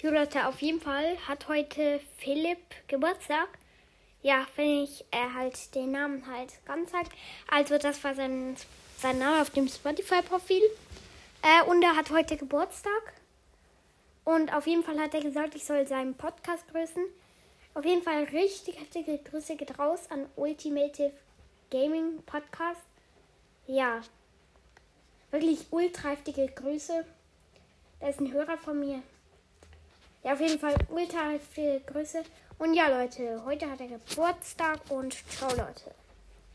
Jo Leute, auf jeden Fall hat heute Philipp Geburtstag. Ja, wenn ich er halt den Namen halt ganz sagt. Also das war sein, sein Name auf dem Spotify-Profil. Äh, und er hat heute Geburtstag. Und auf jeden Fall hat er gesagt, ich soll seinen Podcast grüßen. Auf jeden Fall richtig heftige Grüße geht raus an Ultimative Gaming Podcast. Ja, wirklich ultra heftige Grüße. Da ist ein Hörer von mir. Ja, auf jeden Fall ultra viele Grüße. Und ja, Leute, heute hat er Geburtstag und ciao, Leute.